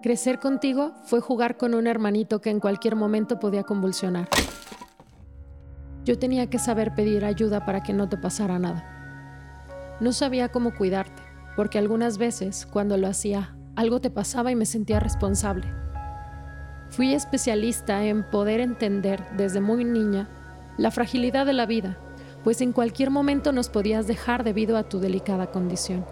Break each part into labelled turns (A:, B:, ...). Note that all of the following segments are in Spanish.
A: Crecer contigo fue jugar con un hermanito que en cualquier momento podía convulsionar. Yo tenía que saber pedir ayuda para que no te pasara nada. No sabía cómo cuidarte, porque algunas veces, cuando lo hacía, algo te pasaba y me sentía responsable. Fui especialista en poder entender desde muy niña la fragilidad de la vida, pues en cualquier momento nos podías dejar debido a tu delicada condición.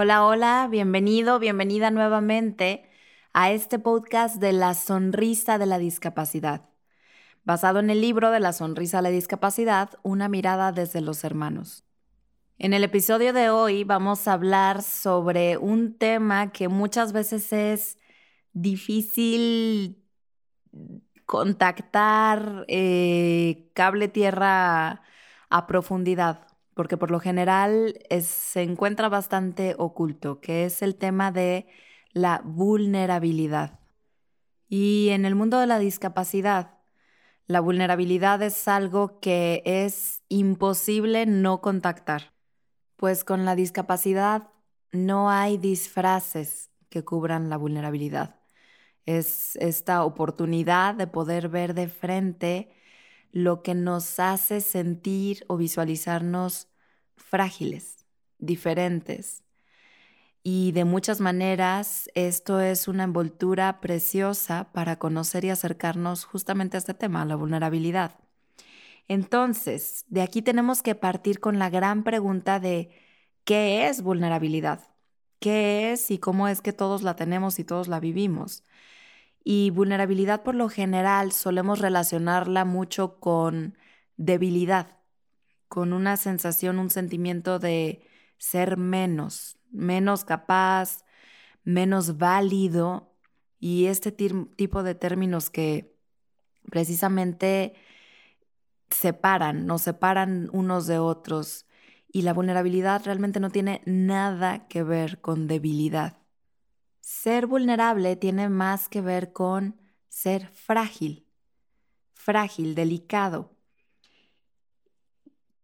B: Hola, hola, bienvenido, bienvenida nuevamente a este podcast de la sonrisa de la discapacidad, basado en el libro de la sonrisa de la discapacidad, una mirada desde los hermanos. En el episodio de hoy vamos a hablar sobre un tema que muchas veces es difícil contactar eh, cable tierra a profundidad porque por lo general se encuentra bastante oculto, que es el tema de la vulnerabilidad. Y en el mundo de la discapacidad, la vulnerabilidad es algo que es imposible no contactar, pues con la discapacidad no hay disfraces que cubran la vulnerabilidad. Es esta oportunidad de poder ver de frente lo que nos hace sentir o visualizarnos frágiles, diferentes. Y de muchas maneras esto es una envoltura preciosa para conocer y acercarnos justamente a este tema, la vulnerabilidad. Entonces, de aquí tenemos que partir con la gran pregunta de ¿qué es vulnerabilidad? ¿Qué es y cómo es que todos la tenemos y todos la vivimos? Y vulnerabilidad por lo general solemos relacionarla mucho con debilidad, con una sensación, un sentimiento de ser menos, menos capaz, menos válido y este tipo de términos que precisamente separan, nos separan unos de otros y la vulnerabilidad realmente no tiene nada que ver con debilidad. Ser vulnerable tiene más que ver con ser frágil, frágil, delicado.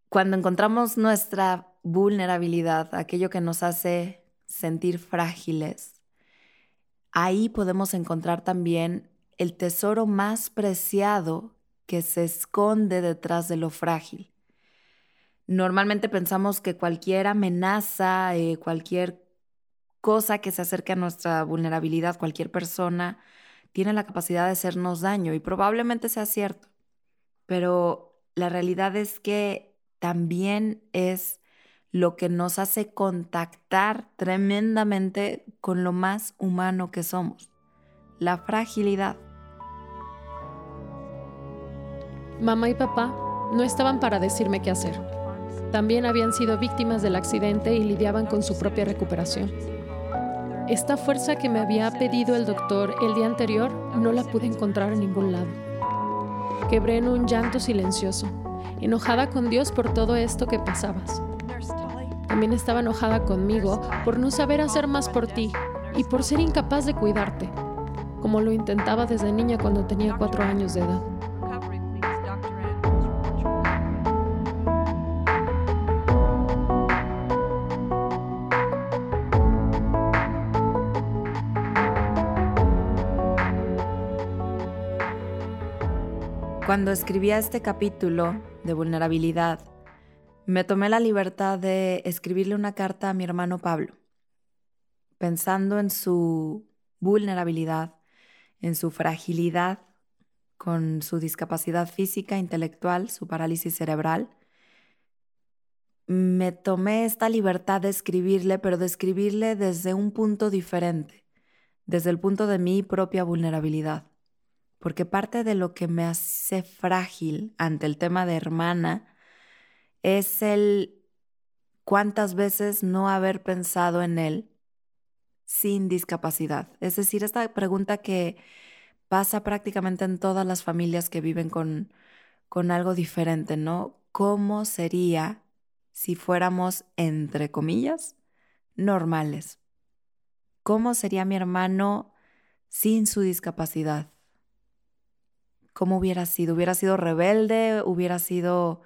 B: Cuando encontramos nuestra vulnerabilidad, aquello que nos hace sentir frágiles, ahí podemos encontrar también el tesoro más preciado que se esconde detrás de lo frágil. Normalmente pensamos que cualquier amenaza, eh, cualquier cosa que se acerque a nuestra vulnerabilidad, cualquier persona tiene la capacidad de hacernos daño y probablemente sea cierto, pero la realidad es que también es lo que nos hace contactar tremendamente con lo más humano que somos, la fragilidad.
A: Mamá y papá no estaban para decirme qué hacer. También habían sido víctimas del accidente y lidiaban con su propia recuperación. Esta fuerza que me había pedido el doctor el día anterior no la pude encontrar en ningún lado. Quebré en un llanto silencioso, enojada con Dios por todo esto que pasabas. También estaba enojada conmigo por no saber hacer más por ti y por ser incapaz de cuidarte, como lo intentaba desde niña cuando tenía cuatro años de edad.
B: Cuando escribía este capítulo de vulnerabilidad, me tomé la libertad de escribirle una carta a mi hermano Pablo, pensando en su vulnerabilidad, en su fragilidad con su discapacidad física, intelectual, su parálisis cerebral. Me tomé esta libertad de escribirle, pero de escribirle desde un punto diferente, desde el punto de mi propia vulnerabilidad porque parte de lo que me hace frágil ante el tema de hermana es el cuántas veces no haber pensado en él sin discapacidad. Es decir, esta pregunta que pasa prácticamente en todas las familias que viven con, con algo diferente, ¿no? ¿Cómo sería si fuéramos, entre comillas, normales? ¿Cómo sería mi hermano sin su discapacidad? ¿Cómo hubiera sido? ¿Hubiera sido rebelde? ¿Hubiera sido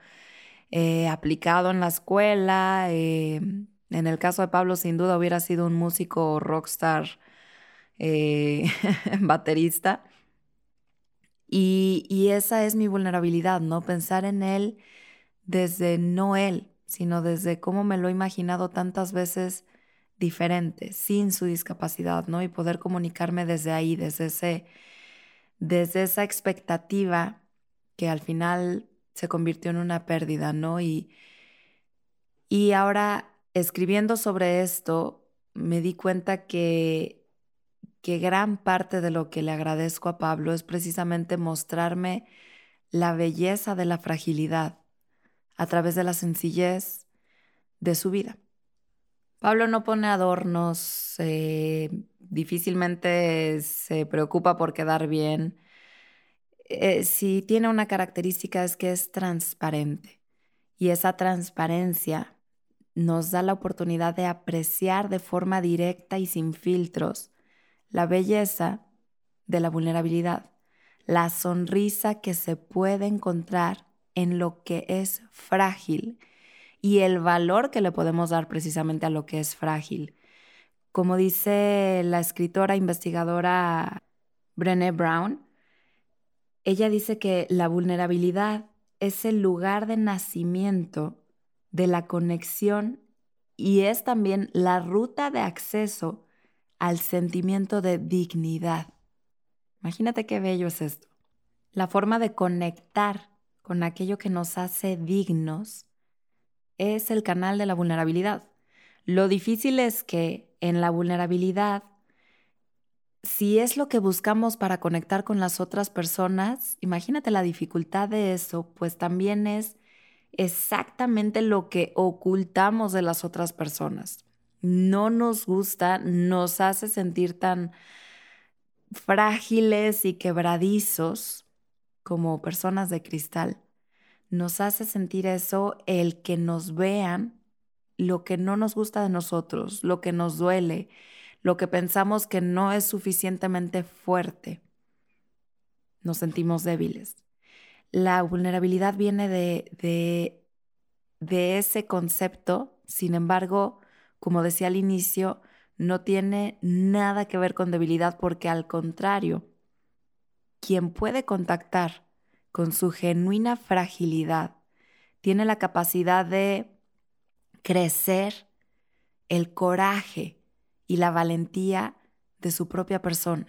B: eh, aplicado en la escuela? Eh, En el caso de Pablo, sin duda hubiera sido un músico rockstar, eh, baterista. Y, y esa es mi vulnerabilidad, ¿no? Pensar en él desde no él, sino desde cómo me lo he imaginado tantas veces diferente, sin su discapacidad, ¿no? Y poder comunicarme desde ahí, desde, ese, desde esa expectativa que al final se convirtió en una pérdida, ¿no? Y, y ahora escribiendo sobre esto, me di cuenta que, que gran parte de lo que le agradezco a Pablo es precisamente mostrarme la belleza de la fragilidad a través de la sencillez de su vida. Pablo no pone adornos, eh, difícilmente se preocupa por quedar bien. Eh, si tiene una característica es que es transparente y esa transparencia nos da la oportunidad de apreciar de forma directa y sin filtros la belleza de la vulnerabilidad, la sonrisa que se puede encontrar en lo que es frágil y el valor que le podemos dar precisamente a lo que es frágil. Como dice la escritora investigadora Brené Brown, ella dice que la vulnerabilidad es el lugar de nacimiento de la conexión y es también la ruta de acceso al sentimiento de dignidad. Imagínate qué bello es esto. La forma de conectar con aquello que nos hace dignos es el canal de la vulnerabilidad. Lo difícil es que en la vulnerabilidad, si es lo que buscamos para conectar con las otras personas, imagínate la dificultad de eso, pues también es exactamente lo que ocultamos de las otras personas. No nos gusta, nos hace sentir tan frágiles y quebradizos como personas de cristal nos hace sentir eso el que nos vean lo que no nos gusta de nosotros, lo que nos duele, lo que pensamos que no es suficientemente fuerte. Nos sentimos débiles. La vulnerabilidad viene de, de, de ese concepto, sin embargo, como decía al inicio, no tiene nada que ver con debilidad porque al contrario, quien puede contactar con su genuina fragilidad, tiene la capacidad de crecer el coraje y la valentía de su propia persona.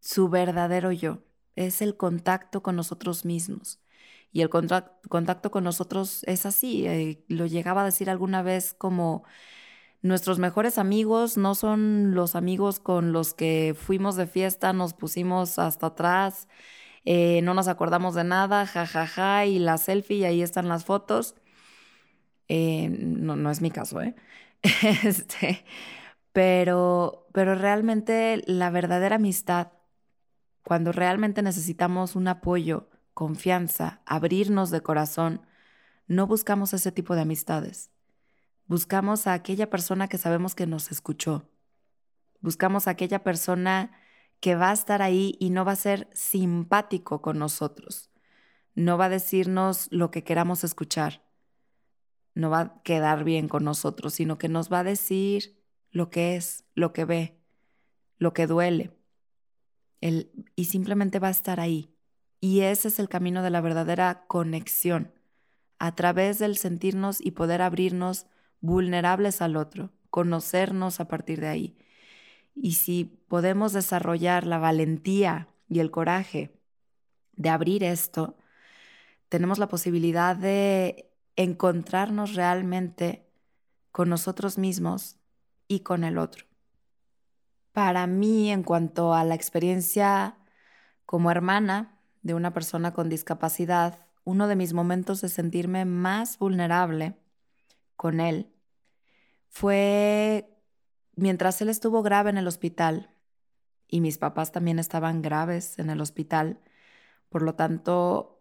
B: Su verdadero yo es el contacto con nosotros mismos. Y el contacto, con nosotros es así. Eh, lo llegaba a decir alguna vez como nuestros mejores amigos no son los amigos con los que fuimos de fiesta, nos pusimos hasta atrás eh, no nos acordamos de nada, jajaja, ja, ja, y la selfie ahí están las fotos. Eh, no, no es mi caso, ¿eh? este, pero, pero realmente la verdadera amistad, cuando realmente necesitamos un apoyo, confianza, abrirnos de corazón, no buscamos ese tipo de amistades. Buscamos a aquella persona que sabemos que nos escuchó. Buscamos a aquella persona que va a estar ahí y no va a ser simpático con nosotros. No va a decirnos lo que queramos escuchar. No va a quedar bien con nosotros, sino que nos va a decir lo que es, lo que ve, lo que duele. y simplemente va a estar ahí. Y ese es el camino de la verdadera conexión, a través del sentirnos y poder abrirnos vulnerables al otro, conocernos a partir de ahí y si podemos desarrollar la valentía y el coraje de abrir esto, tenemos la posibilidad de encontrarnos realmente con nosotros mismos y con el otro. Para mí, en cuanto a la experiencia como hermana de una persona con discapacidad, uno de mis momentos de sentirme más vulnerable con él fue mientras él estuvo grave en el hospital y mis papás también estaban graves en el hospital, por lo tanto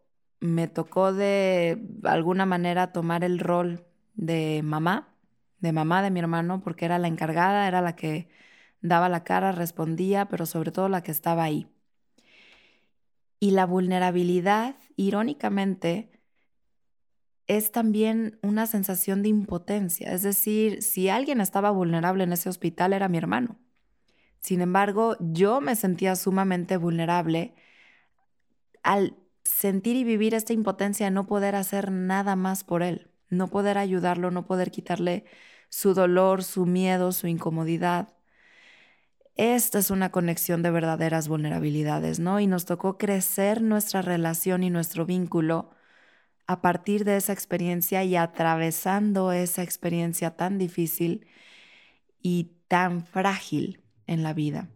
B: me tocó de alguna manera tomar el rol de mamá, de mamá de mi hermano, porque era la encargada, era la que daba la cara, respondía, pero sobre todo la que estaba ahí. Y la vulnerabilidad, irónicamente, es también una sensación de impotencia. Es decir, si alguien estaba vulnerable en ese hospital era mi hermano. Sin embargo, yo me sentía sumamente vulnerable al sentir y vivir esta impotencia de no poder hacer nada más por él, no poder ayudarlo, no poder quitarle su dolor, su miedo, su incomodidad. Esta es una conexión de verdaderas vulnerabilidades, ¿no? Y nos tocó crecer nuestra relación y nuestro vínculo a partir de esa experiencia y atravesando esa experiencia tan difícil y tan frágil en la vida.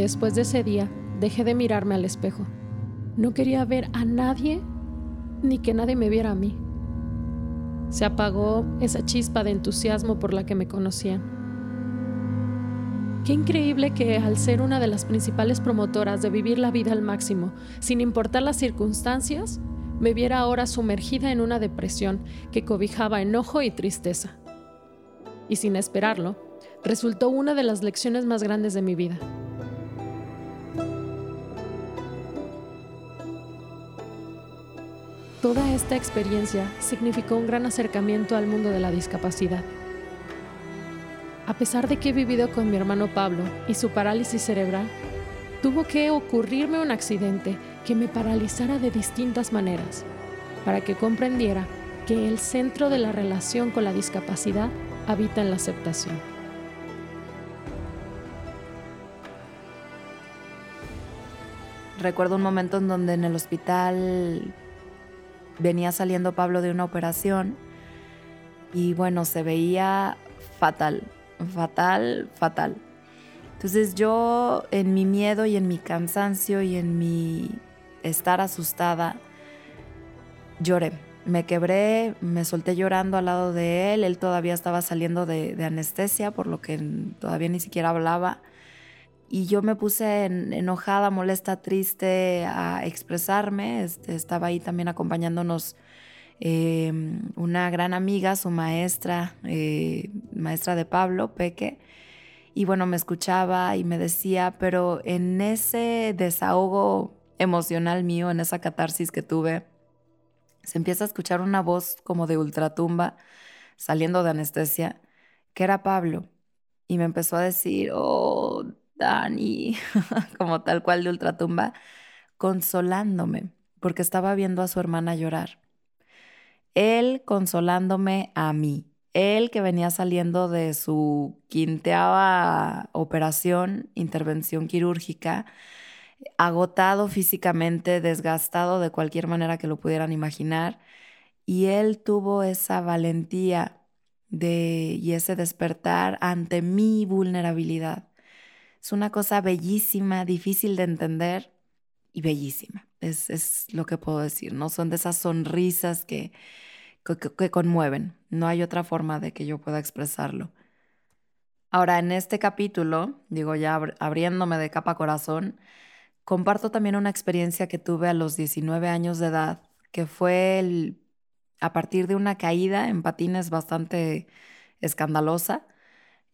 A: Después de ese día, dejé de mirarme al espejo. No quería ver a nadie ni que nadie me viera a mí. Se apagó esa chispa de entusiasmo por la que me conocían. Qué increíble que al ser una de las principales promotoras de vivir la vida al máximo, sin importar las circunstancias, me viera ahora sumergida en una depresión que cobijaba enojo y tristeza. Y sin esperarlo, resultó una de las lecciones más grandes de mi vida. Toda esta experiencia significó un gran acercamiento al mundo de la discapacidad. A pesar de que he vivido con mi hermano Pablo y su parálisis cerebral, tuvo que ocurrirme un accidente que me paralizara de distintas maneras, para que comprendiera que el centro de la relación con la discapacidad habita en la aceptación.
B: Recuerdo un momento en donde en el hospital venía saliendo Pablo de una operación y bueno, se veía fatal, fatal, fatal. Entonces yo en mi miedo y en mi cansancio y en mi estar asustada, lloré. Me quebré, me solté llorando al lado de él. Él todavía estaba saliendo de, de anestesia, por lo que todavía ni siquiera hablaba y yo me puse enojada, molesta, triste a expresarme. Este, estaba ahí también acompañándonos em, una gran amiga, su maestra, eh, maestra de Pablo, Peque. Y bueno, me escuchaba y me decía, pero en ese desahogo emocional mío, en esa catarsis que tuve, se empieza a escuchar una voz como de ultratumba saliendo de anestesia, que era Pablo. Y me empezó a decir, oh, Dani, como tal cual de ultratumba, consolándome, porque estaba viendo a su hermana llorar. Él consolándome a mí. Él que venía saliendo de su quinteava operación, intervención quirúrgica, agotado físicamente, desgastado de cualquier manera que lo pudieran imaginar, y él tuvo esa valentía de, y ese despertar ante mi vulnerabilidad es una cosa bellísima, difícil de entender y bellísima. Es, lo que puedo decir, ¿no? Son de esas sonrisas que, que, conmueven. No hay otra forma de que yo pueda expresarlo. Ahora, en este capítulo, digo ya abriéndome de capa corazón, comparto también una experiencia que tuve a los 19 años de edad, que fue a partir de una caída en patines bastante escandalosa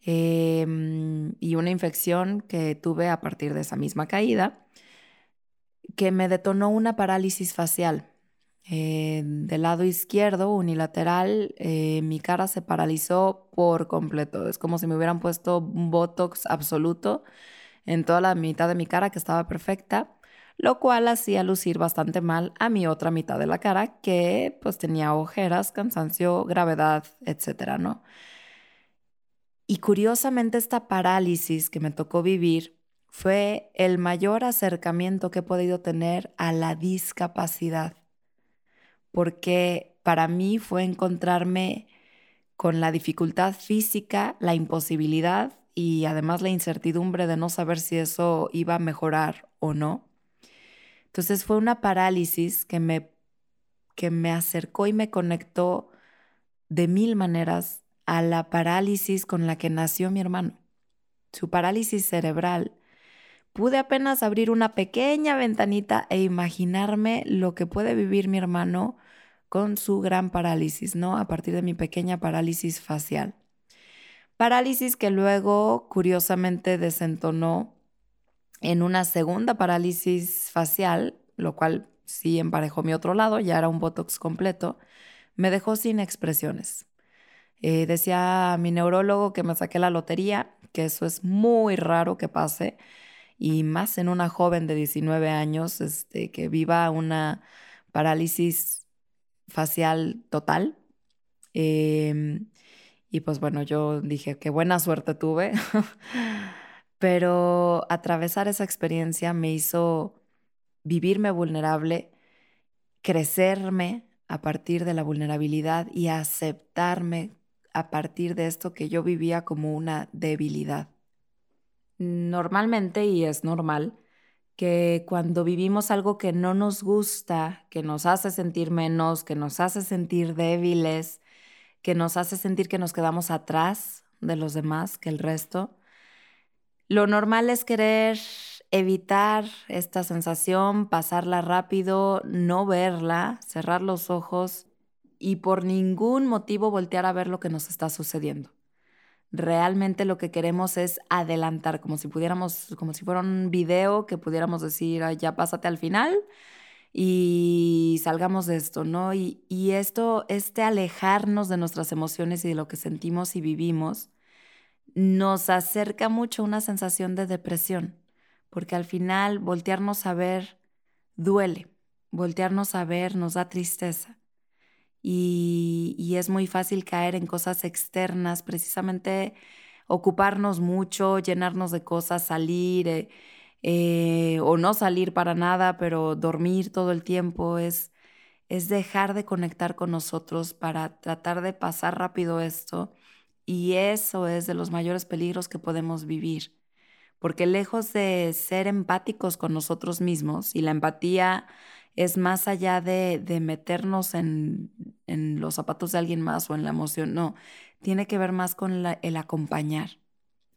B: Em, y una infección que tuve a partir de esa misma caída, que me detonó una parálisis facial. Eh, del lado izquierdo, unilateral, eh, mi cara se paralizó por completo. Es como si me hubieran puesto un botox absoluto en toda la mitad de mi cara que estaba perfecta, lo cual hacía lucir bastante mal a mi otra mitad de la cara que pues tenía ojeras, cansancio, gravedad, etcétera, ¿no? Y curiosamente esta parálisis que me tocó vivir fue el mayor acercamiento que he podido tener a la discapacidad, porque para mí fue encontrarme con la dificultad física, la imposibilidad y además la incertidumbre de no saber si eso iba a mejorar o no. Entonces fue una parálisis que me, que me acercó y me conectó de mil maneras a la parálisis con la que nació mi hermano. Su parálisis cerebral pude apenas abrir una pequeña ventanita e imaginarme lo que puede vivir mi hermano con su gran parálisis, ¿no? A partir de mi pequeña parálisis facial. Parálisis que luego, curiosamente, desentonó en una segunda parálisis facial, lo cual sí emparejó mi otro lado, ya era un botox completo, me dejó sin expresiones. Eh, decía mi neurólogo que me saqué la lotería, que eso es muy raro que pase, y más en una joven de 19 años este, que viva una parálisis facial total. Em, y pues bueno, yo dije, qué buena suerte tuve, pero atravesar esa experiencia me hizo vivirme vulnerable, crecerme a partir de la vulnerabilidad y aceptarme a partir de esto que yo vivía como una debilidad. Normalmente, y es normal, que cuando vivimos algo que no nos gusta, que nos hace sentir menos, que nos hace sentir débiles, que nos hace sentir que nos quedamos atrás de los demás, que el resto, lo normal es querer evitar esta sensación, pasarla rápido, no verla, cerrar los ojos y por ningún motivo voltear a ver lo que nos está sucediendo. Realmente lo que queremos es adelantar, como si pudiéramos, como si fuera un video que pudiéramos decir, ya pásate al final y salgamos de esto, ¿no? Y, y esto, este alejarnos de nuestras emociones y de lo que sentimos y vivimos, nos acerca mucho a una sensación de depresión, porque al final voltearnos a ver duele, voltearnos a ver nos da tristeza y, es muy fácil caer en cosas externas, precisamente ocuparnos mucho, llenarnos de cosas, salir eh, eh, o no salir para nada, pero dormir todo el tiempo es, es dejar de conectar con nosotros para tratar de pasar rápido esto y eso es de los mayores peligros que podemos vivir. Porque lejos de ser empáticos con nosotros mismos, y la empatía es más allá de, meternos en, los zapatos de alguien más o en la emoción, no, tiene que ver más con el acompañar.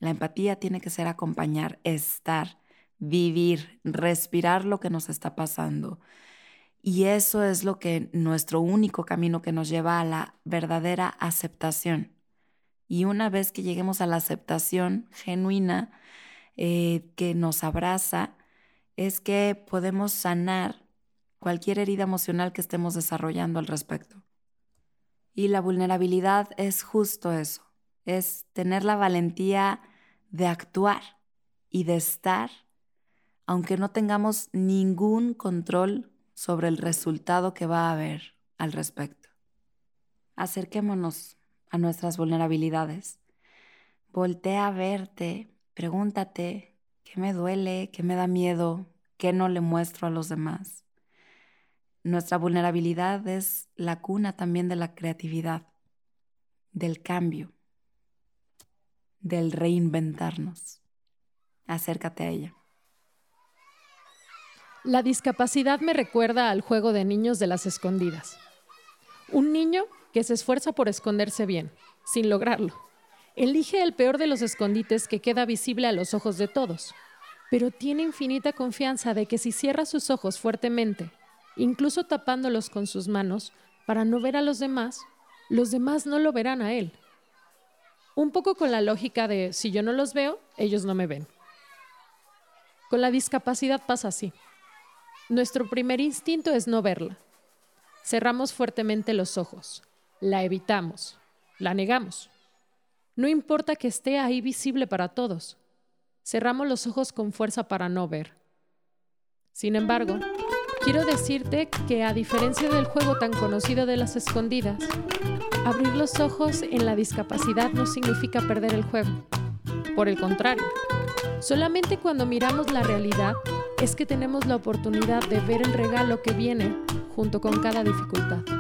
B: La empatía tiene que ser acompañar, estar, vivir, respirar lo que nos está pasando. Y eso es lo que nuestro único camino que nos lleva a la verdadera aceptación. Y una vez que lleguemos a la aceptación genuina eh, que nos abraza, es que podemos sanar cualquier herida emocional que estemos desarrollando al respecto. Y la vulnerabilidad es justo eso, es tener la valentía de actuar y de estar, aunque no tengamos ningún control sobre el resultado que va a haber al respecto. Acerquémonos a nuestras vulnerabilidades. Voltea a verte, pregúntate qué me duele, qué me da miedo, qué no le muestro a los demás. Nuestra vulnerabilidad es la cuna también de la creatividad, del cambio, del reinventarnos. Acércate a ella.
A: La discapacidad me recuerda al juego de niños de las escondidas. Un niño que se esfuerza por esconderse bien, sin lograrlo. Elige el peor de los escondites que queda visible a los ojos de todos, pero tiene infinita confianza de que si cierra sus ojos fuertemente incluso tapándolos con sus manos para no ver a los demás, los demás no lo verán a él. Un poco con la lógica de si yo no los veo, ellos no me ven. Con la discapacidad pasa así. Nuestro primer instinto es no verla. Cerramos fuertemente los ojos, la evitamos, la negamos. No importa que esté ahí visible para todos. Cerramos los ojos con fuerza para no ver. Sin embargo, Quiero decirte que a diferencia del juego tan conocido de las escondidas, abrir los ojos en la discapacidad no significa perder el juego. Por el contrario, solamente cuando miramos la realidad es que tenemos la oportunidad de ver el regalo que viene junto con cada dificultad.